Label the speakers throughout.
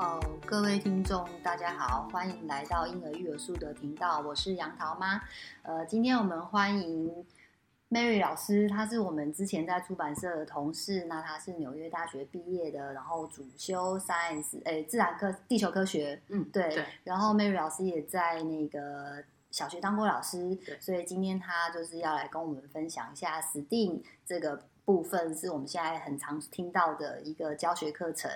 Speaker 1: 哦，各位听众，大家好，欢迎来到婴儿育儿书的频道，我是杨桃妈。呃，今天我们欢迎 Mary 老师，她是我们之前在出版社的同事，那她是纽约大学毕业的，然后主修 Science，诶，自然科、地球科学，嗯，对。对然后 Mary 老师也在那个小学当过老师，对所以今天她就是要来跟我们分享一下 STEAM 这个。部分是我们现在很常听到的一个教学课程。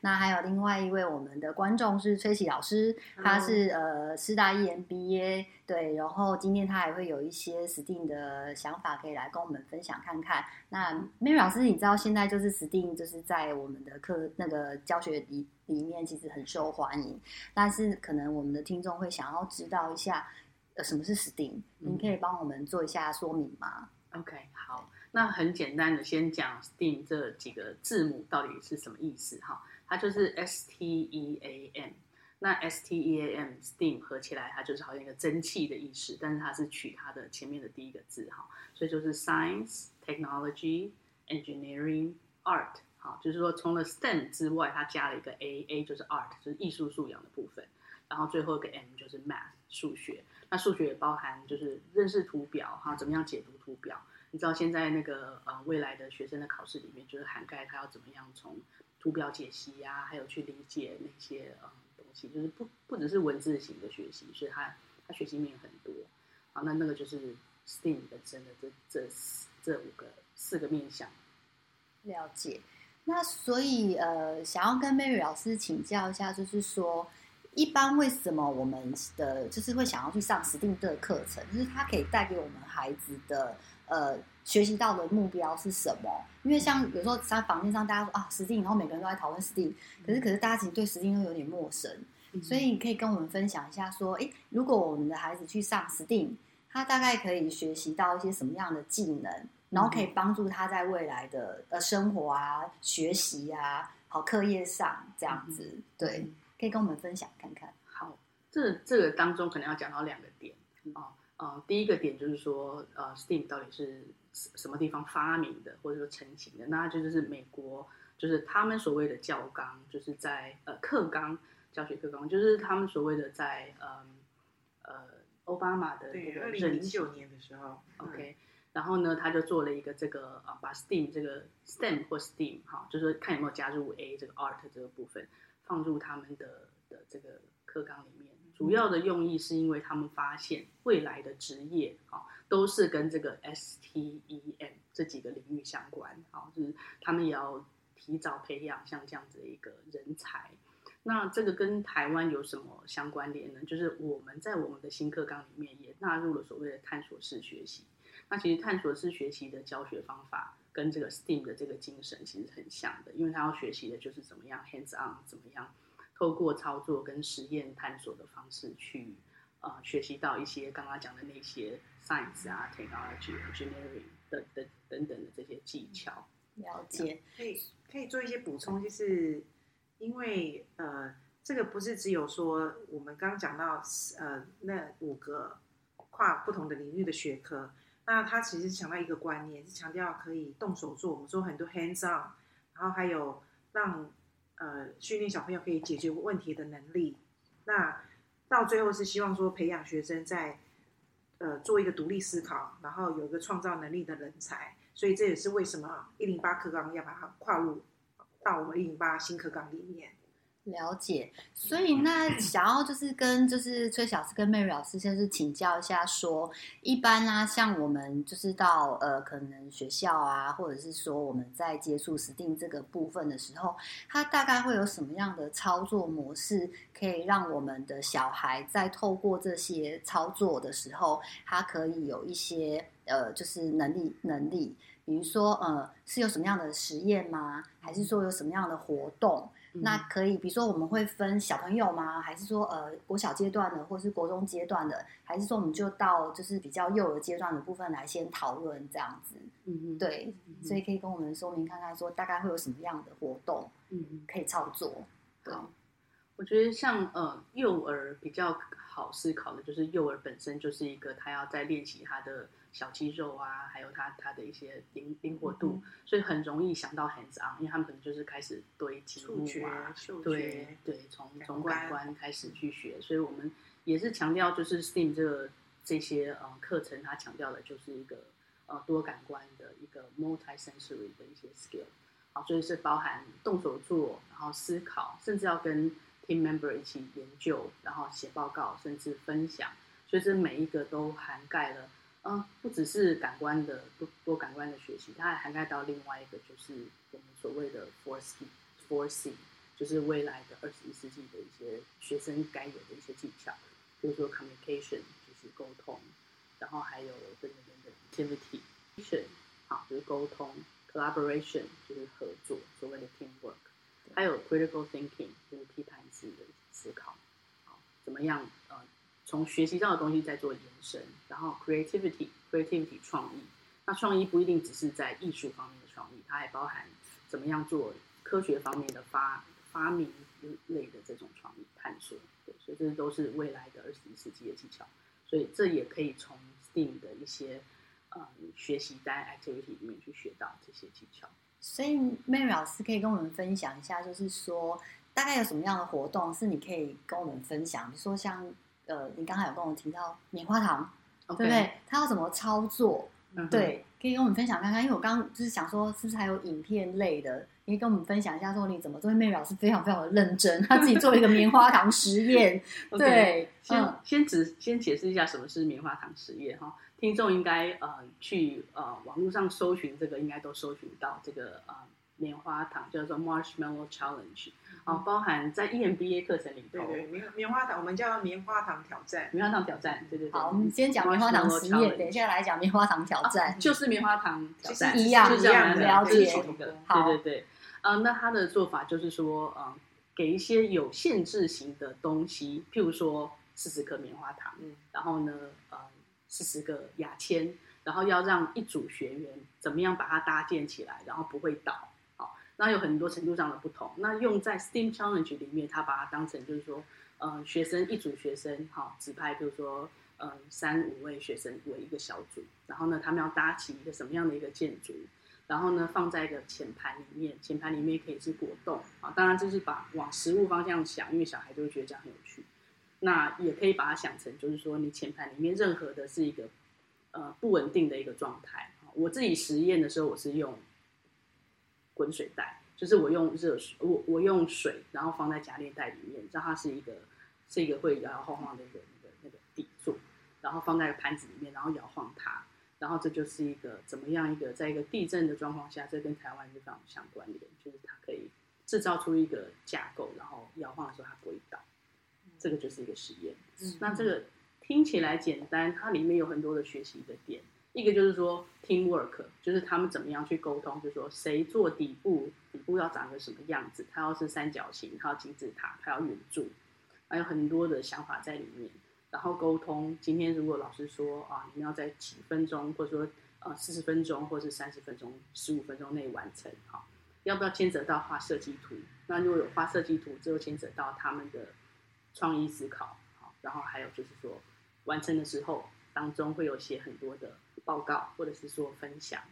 Speaker 1: 那还有另外一位我们的观众是崔喜老师，他是呃师大 EMBA 对，然后今天他还会有一些 STEAM 的想法可以来跟我们分享看看。那 Mary 老师，你知道现在就是 STEAM 就是在我们的课那个教学里里面其实很受欢迎，但是可能我们的听众会想要知道一下呃什么是 STEAM，您可以帮我们做一下说明吗
Speaker 2: ？OK，好。那很简单的，先讲 STEAM 这几个字母到底是什么意思哈？它就是 S T E A M。那 S T E A M STEAM 合起来，它就是好像一个蒸汽的意思，但是它是取它的前面的第一个字哈，所以就是 Science、Technology、Engineering、Art。好，就是说除了 STEM 之外，它加了一个 A，A 就是 Art，就是艺术素养的部分。然后最后一个 M 就是 Math 数学。那数学也包含就是认识图表哈，怎么样解读图表。你知道现在那个呃未来的学生的考试里面，就是涵盖他要怎么样从图表解析呀、啊，还有去理解那些呃东西，就是不不只是文字型的学习，所以他他学习面很多。好，那那个就是 STEAM 本身的这这这五个四个面向。
Speaker 1: 了解。那所以呃，想要跟 Mary 老师请教一下，就是说，一般为什么我们的就是会想要去上 STEAM 的课程，就是它可以带给我们孩子的。呃，学习到的目标是什么？因为像有时候在房间上，大家说啊，STEAM，然后每个人都在讨论 STEAM，可是可是大家其实对 STEAM 都有点陌生，嗯、所以你可以跟我们分享一下，说，诶，如果我们的孩子去上 STEAM，他大概可以学习到一些什么样的技能，然后可以帮助他在未来的呃生活啊、学习啊、好课业上这样子，嗯、对，可以跟我们分享看看。
Speaker 2: 好，这这个当中可能要讲到两个点啊。哦呃，第一个点就是说，呃，STEAM 到底是什么地方发明的，或者说成型的？那就是美国，就是他们所谓的教纲，就是在呃课纲教学课纲，就是他们所谓的在呃呃奥巴马的
Speaker 3: 对二零零九年的时候
Speaker 2: ，OK，然后呢，他就做了一个这个啊，把 STEAM 这个 STEM 或 STEAM 哈，就是说看有没有加入 A 这个 Art 这个部分，放入他们的的这个课纲里面。主要的用意是因为他们发现未来的职业啊，都是跟这个 STEM 这几个领域相关啊，就是他们也要提早培养像这样子的一个人才。那这个跟台湾有什么相关联呢？就是我们在我们的新课纲里面也纳入了所谓的探索式学习。那其实探索式学习的教学方法跟这个 STEAM 的这个精神其实很像的，因为他要学习的就是怎么样 hands on，怎么样。透过操作跟实验探索的方式去，呃，学习到一些刚刚讲的那些 science 啊、technology、engineering 等等等等的这些技巧。
Speaker 1: 了解，
Speaker 3: 可以可以做一些补充，就是因为呃，这个不是只有说我们刚刚讲到呃那五个跨不同的领域的学科，那他其实强调一个观念，是强调可以动手做，我们说很多 hands on，然后还有让。呃，训练小朋友可以解决问题的能力，那到最后是希望说培养学生在呃做一个独立思考，然后有一个创造能力的人才，所以这也是为什么一零八课纲要把它跨入到我们一零八新课纲里面。
Speaker 1: 了解，所以那想要就是跟就是崔小师跟 Mary 老师先是请教一下说，说一般啊，像我们就是到呃可能学校啊，或者是说我们在接触 STEAM 这个部分的时候，它大概会有什么样的操作模式，可以让我们的小孩在透过这些操作的时候，他可以有一些呃就是能力能力，比如说呃是有什么样的实验吗？还是说有什么样的活动？那可以，比如说我们会分小朋友吗？还是说呃国小阶段的，或是国中阶段的？还是说我们就到就是比较幼儿阶段的部分来先讨论这样子？嗯嗯，对，所以可以跟我们说明看看，说大概会有什么样的活动，嗯，可以操作。对，
Speaker 2: 我觉得像呃幼儿比较好思考的，就是幼儿本身就是一个他要在练习他的小肌肉啊，还有他他的一些灵灵活度，嗯、所以很容易想到 hands on，因为他们可能就是开始堆积木啊，对对，从从感官开始去学，所以我们也是强调就是 STEAM 这个这些呃课程，它强调的就是一个呃多感官的一个 multi-sensory 的一些 skill，好，所以是包含动手做，然后思考，甚至要跟 team member 一起研究，然后写报告，甚至分享，所以这每一个都涵盖了。嗯，不只是感官的多多感官的学习，它还涵盖到另外一个，就是我们所谓的 four C four C，就是未来的二十一世纪的一些学生该有的一些技巧，比如说 communication 就是沟通，然后还有等等等等 activity，好就是沟通，collaboration 就是合作，所谓的 teamwork，还有 critical thinking 就是批判式的思考，好怎么样呃？从学习到的东西再做延伸，然后 creativity creativity 创意，那创意不一定只是在艺术方面的创意，它还包含怎么样做科学方面的发发明类的这种创意探索，对，所以这都是未来的二十一世纪的技巧，所以这也可以从 STEAM 的一些呃学习单 activity 里面去学到这些技巧。
Speaker 1: 所以 Mary 老师可以跟我们分享一下，就是说大概有什么样的活动是你可以跟我们分享，比如说像。呃，你刚才有跟我提到棉花糖.对不对？它要怎么操作？嗯、对，可以跟我们分享看看。因为我刚刚就是想说，是不是还有影片类的？你可以跟我们分享一下，说你怎么做？因为 Mary 老师非常非常的认真，他自己做了一个棉花糖实验。对.
Speaker 2: 先、嗯、先只先解释一下什么是棉花糖实验哈。听众应该呃去呃网络上搜寻这个，应该都搜寻到这个呃棉花糖叫做 Marshmallow Challenge。哦，包含在 EMBA 课程里头，
Speaker 3: 对对，棉棉花糖，我们叫棉花糖挑战，
Speaker 2: 棉花糖挑战，对对对。
Speaker 1: 好，我们先讲棉花糖实验，等一下来讲棉花糖挑战，
Speaker 2: 啊、就是棉花糖挑战，
Speaker 1: 一样一样的了解。
Speaker 2: 对对对，啊、呃，那他的做法就是说，呃，给一些有限制型的东西，譬如说四十颗棉花糖，嗯，然后呢，呃，四十个牙签，然后要让一组学员怎么样把它搭建起来，然后不会倒。那有很多程度上的不同。那用在 STEAM Challenge 里面，他把它当成就是说，呃，学生一组学生，好，指派，比如说，嗯，三五位学生为一个小组，然后呢，他们要搭起一个什么样的一个建筑，然后呢，放在一个浅盘里面，浅盘里面可以是果冻啊，当然就是把往食物方向想，因为小孩就会觉得这样很有趣。那也可以把它想成就是说，你浅盘里面任何的是一个呃不稳定的一个状态。我自己实验的时候，我是用。滚水袋就是我用热水，我我用水，然后放在夹链袋里面，让它是一个是一个会摇摇晃晃的一个那个那个底座，然后放在盘子里面，然后摇晃它，然后这就是一个怎么样一个在一个地震的状况下，这跟台湾是非常相关联，就是它可以制造出一个架构，然后摇晃的时候它不会倒，这个就是一个实验。嗯，那这个听起来简单，它里面有很多的学习的点。一个就是说 teamwork，就是他们怎么样去沟通，就说谁做底部，底部要长个什么样子，它要是三角形，它要金字塔，它要圆柱，还有很多的想法在里面。然后沟通，今天如果老师说啊，你们要在几分钟，或者说呃四十分钟，或者是三十分钟、十五分钟内完成，哈，要不要牵扯到画设计图？那如果有画设计图，就牵扯到他们的创意思考，好，然后还有就是说完成的时候当中会有写很多的。报告，或者是说分享，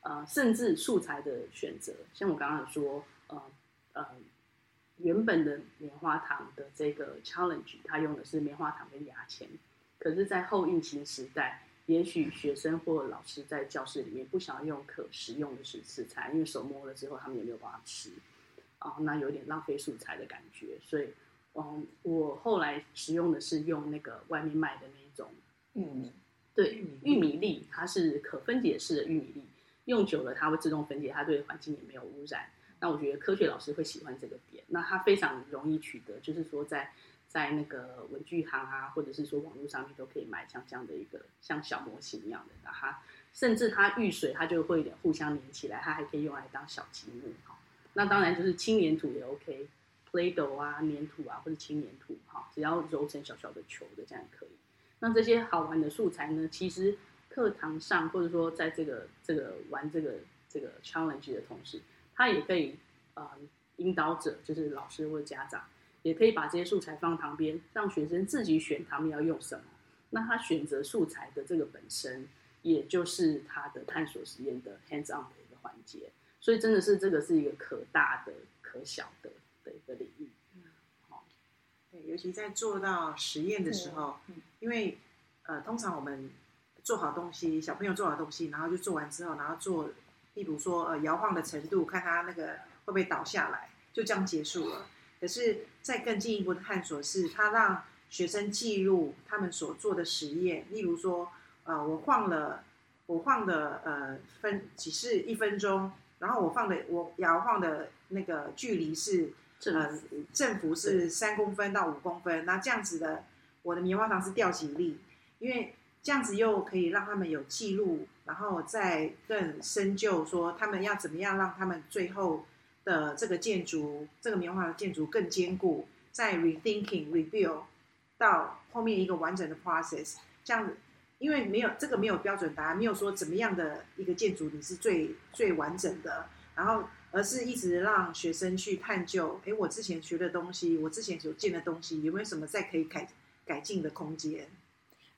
Speaker 2: 呃，甚至素材的选择，像我刚刚说，呃呃，原本的棉花糖的这个 challenge，它用的是棉花糖跟牙签，可是，在后疫情时代，也许学生或老师在教室里面不想要用可食用的食食材，因为手摸了之后他们也没有办法吃，啊、那有点浪费素材的感觉，所以，嗯、我后来使用的是用那个外面卖的那种玉米。对，玉米粒它是可分解式的玉米粒，用久了它会自动分解，它对环境也没有污染。那我觉得科学老师会喜欢这个点。那它非常容易取得，就是说在在那个文具行啊，或者是说网络上面都可以买像这样的一个像小模型一样的。那它甚至它遇水它就会互相连起来，它还可以用来当小积木哈。那当然就是轻粘土也 OK，Play-Doh 啊，粘土啊或者轻粘土哈，只要揉成小小的球的这样也可以。那这些好玩的素材呢？其实课堂上或者说在这个这个玩这个这个 challenge 的同时，他也可以呃引导者，就是老师或者家长，也可以把这些素材放旁边，让学生自己选他们要用什么。那他选择素材的这个本身，也就是他的探索实验的 hands on 的一个环节。所以真的是这个是一个可大的可小的的一个领域。
Speaker 3: 尤其在做到实验的时候，嗯，因为呃，通常我们做好东西，小朋友做好东西，然后就做完之后，然后做，例如说呃摇晃的程度，看他那个会不会倒下来，就这样结束了。可是再更进一步的探索是，他让学生记录他们所做的实验，例如说，呃，我晃了，我晃的呃分只是一分钟。然后我放的我摇晃的那个距离是呃振幅是三公分到五公分，那这样子的我的棉花糖是掉几粒？因为这样子又可以让他们有记录，然后再更深究说他们要怎么样让他们最后的这个建筑这个棉花糖建筑更坚固，再 rethinking rebuild 到后面一个完整的 process 这样子。因为没有这个没有标准答案，没有说怎么样的一个建筑你是最最完整的，然后而是一直让学生去探究，哎，我之前学的东西，我之前所见的东西，有没有什么再可以改改进的空间？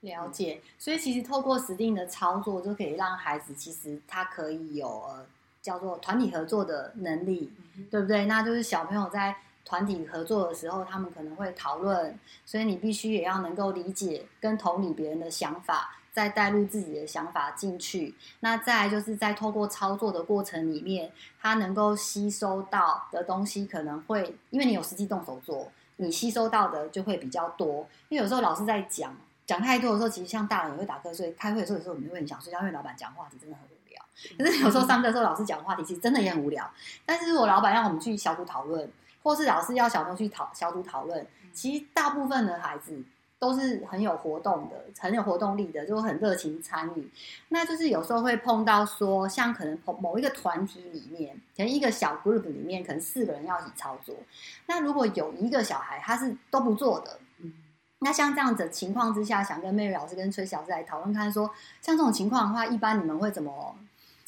Speaker 1: 了解，所以其实透过实定的操作，就可以让孩子其实他可以有呃叫做团体合作的能力，嗯、对不对？那就是小朋友在。团体合作的时候，他们可能会讨论，所以你必须也要能够理解跟同理别人的想法，再带入自己的想法进去。那再来就是在透过操作的过程里面，他能够吸收到的东西可能会，因为你有实际动手做，你吸收到的就会比较多。因为有时候老师在讲讲太多的时候，其实像大人也会打瞌睡。开会的时候，有时候你会很想睡觉，因为老板讲话题真的很无聊。可是有时候上课的时候，老师讲话题其实真的也很无聊。但是如果老板让我们去小组讨论。或是老师要小朋友去讨小组讨论，其实大部分的孩子都是很有活动的，很有活动力的，就很热情参与。那就是有时候会碰到说，像可能某一个团体里面，可能一个小 group 里面，可能四个人要一起操作。那如果有一个小孩他是都不做的，嗯那像这样子的情况之下，想跟 Mary 老师跟崔老师来讨论看说，说像这种情况的话，一般你们会怎么？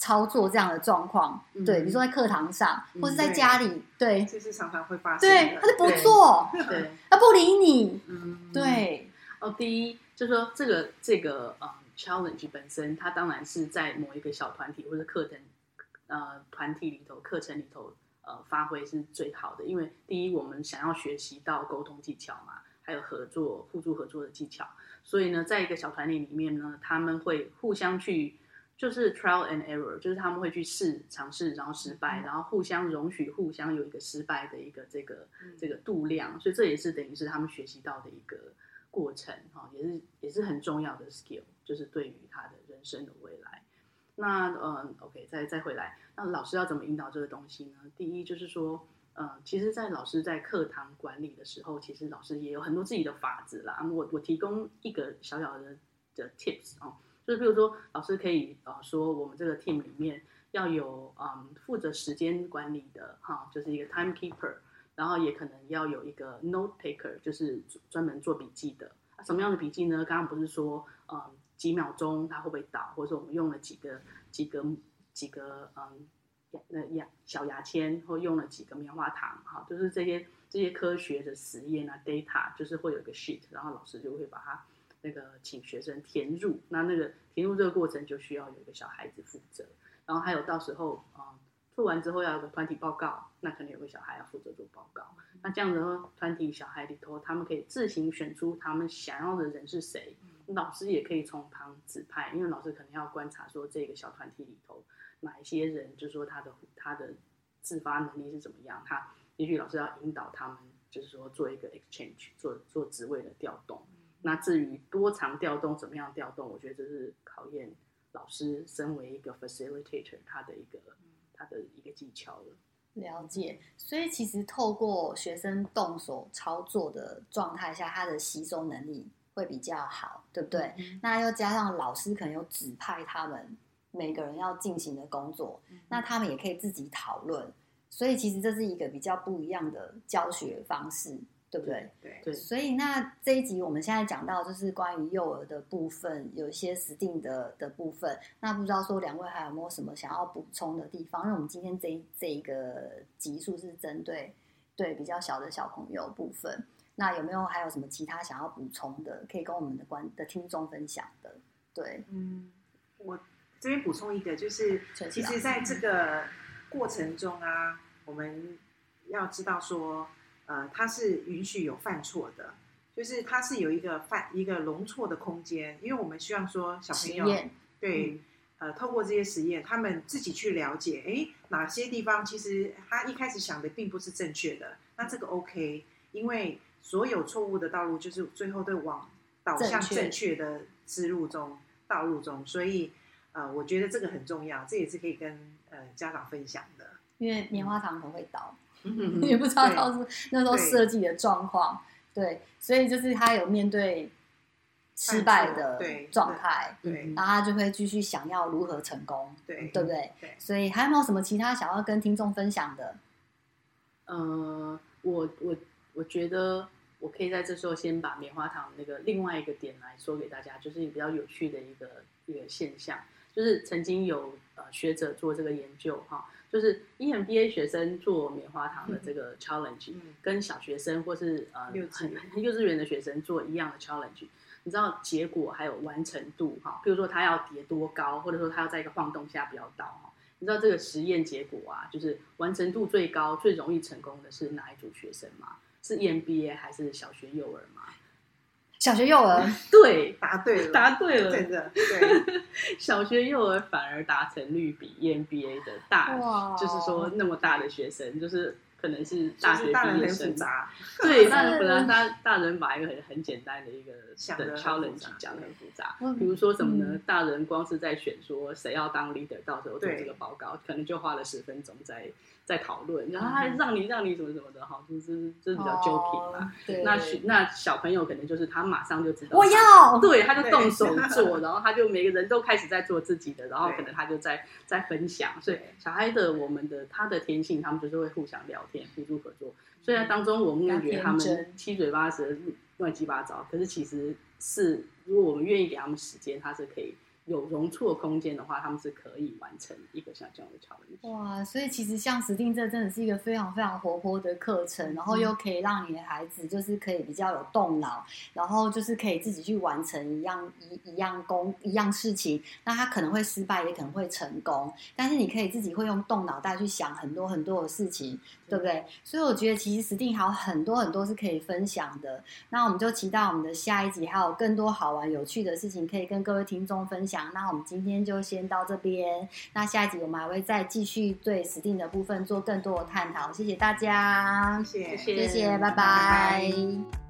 Speaker 1: 操作这样的状况，嗯、对，比如说在课堂上，嗯、或是在家里，对，
Speaker 3: 这是常常会发生。
Speaker 1: 对，他就不做，
Speaker 2: 对，
Speaker 1: 他不理你，
Speaker 2: 嗯，
Speaker 1: 对。
Speaker 2: 哦，第一就是说这个这个呃、嗯、challenge 本身，它当然是在某一个小团体或者课程呃团体里头课程里头呃发挥是最好的，因为第一我们想要学习到沟通技巧嘛，还有合作互助合作的技巧，所以呢，在一个小团体里面呢，他们会互相去。就是 trial and error，就是他们会去试尝试，然后失败，然后互相容许，互相有一个失败的一个这个这个度量，所以这也是等于是他们学习到的一个过程哈，也是也是很重要的 skill，就是对于他的人生的未来。那嗯，OK，再再回来，那老师要怎么引导这个东西呢？第一就是说，嗯，其实，在老师在课堂管理的时候，其实老师也有很多自己的法子啦。我我提供一个小小的的 tips 哦。就比如说，老师可以呃说，我们这个 team 里面要有嗯负责时间管理的哈，就是一个 timekeeper，然后也可能要有一个 note taker，就是专门做笔记的。什么样的笔记呢？刚刚不是说嗯几秒钟它会不会倒，或者说我们用了几个几个几个嗯牙那牙小牙签，或用了几个棉花糖哈，就是这些这些科学的实验啊 data，就是会有一个 sheet，然后老师就会把它。那个请学生填入，那那个填入这个过程就需要有一个小孩子负责，然后还有到时候啊、嗯、做完之后要有个团体报告，那可能有个小孩要负责做报告。那这样子的话，团体小孩里头，他们可以自行选出他们想要的人是谁，老师也可以从旁指派，因为老师可能要观察说这个小团体里头哪一些人，就是说他的他的自发能力是怎么样，他也许老师要引导他们，就是说做一个 exchange，做做职位的调动。那至于多长调动，怎么样调动，我觉得这是考验老师身为一个 facilitator 他的一个他的一个技巧了。
Speaker 1: 了解，所以其实透过学生动手操作的状态下，他的吸收能力会比较好，对不对？嗯、那又加上老师可能有指派他们每个人要进行的工作，嗯、那他们也可以自己讨论，所以其实这是一个比较不一样的教学方式。对不对？
Speaker 3: 对，
Speaker 2: 对，
Speaker 1: 所以那这一集我们现在讲到就是关于幼儿的部分，有一些实定的的部分。那不知道说两位还有没有什么想要补充的地方？因为我们今天这一这一个集数是针对对比较小的小朋友部分。那有没有还有什么其他想要补充的，可以跟我们的观的听众分享的？对，
Speaker 3: 嗯我这边补充一个，就是其实在这个过程中啊，我们要知道说，呃，它是允许有犯错的，就是它是有一个犯一个容错的空间，因为我们希望说小朋友对。嗯呃，透过这些实验，他们自己去了解，哎，哪些地方其实他一开始想的并不是正确的，那这个 OK，因为所有错误的道路就是最后都往导向正确的之路中道路中，所以呃，我觉得这个很重要，这也是可以跟呃家长分享的。
Speaker 1: 因为棉花糖很会倒，嗯、也不知道当时那时候设计的状况，对，所以就是他有面对。失败的状态，对，然后他就会继续想要如何成功，对，对不对？对，所以还有没有什么其他想要跟听众分享的？
Speaker 2: 呃，我我我觉得我可以在这时候先把棉花糖那个另外一个点来说给大家，就是比较有趣的一个一个现象，就是曾经有呃学者做这个研究哈，就是 EMBA 学生做棉花糖的这个 challenge，嗯，跟小学生或是呃幼稚幼稚园的学生做一样的 challenge。你知道结果还有完成度哈，比如说他要叠多高，或者说他要在一个晃动下不要倒哈。你知道这个实验结果啊，就是完成度最高、最容易成功的是哪一组学生吗？是 EMBA 还是小学幼儿吗？
Speaker 1: 小学幼儿，
Speaker 2: 对，
Speaker 3: 答对了，
Speaker 2: 答对了，
Speaker 3: 真的，对，
Speaker 2: 小学幼儿反而达成率比 EMBA 的大，就是说那么大的学生就是。可能是大学毕业生，对，大人本来大大人把一个很很简单的一个的 challenge 讲的很复杂，比如说什么呢？嗯、大人光是在选说谁要当 leader，到时候做这个报告，可能就花了十分钟在在讨论，然后他让你让你什么什么的，哈，就是就是比较 joking 嘛。那那小朋友可能就是他马上就知道
Speaker 1: 我要，
Speaker 2: 对，他就动手 做，然后他就每个人都开始在做自己的，然后可能他就在在分享，所以小孩的我们的他的天性，他们就是会互相聊天。互助合作，虽然当中我们感觉他们七嘴八舌、乱七八糟，可是其实是如果我们愿意给他们时间，他是可以。有容错空间的话，他们是可以完成一个像这样的挑战。
Speaker 1: 哇，所以其实像 STEAM 这真的是一个非常非常活泼的课程，然后又可以让你的孩子就是可以比较有动脑，然后就是可以自己去完成一样一一样工一样事情。那他可能会失败，也可能会成功，但是你可以自己会用动脑袋去想很多很多的事情，对不对？所以我觉得其实 STEAM 还有很多很多是可以分享的。那我们就期待我们的下一集还有更多好玩有趣的事情可以跟各位听众分享。那我们今天就先到这边，那下一集我们还会再继续对 STEAM 的部分做更多的探讨。谢谢大家，
Speaker 3: 谢谢，
Speaker 1: 谢谢，拜拜。拜拜。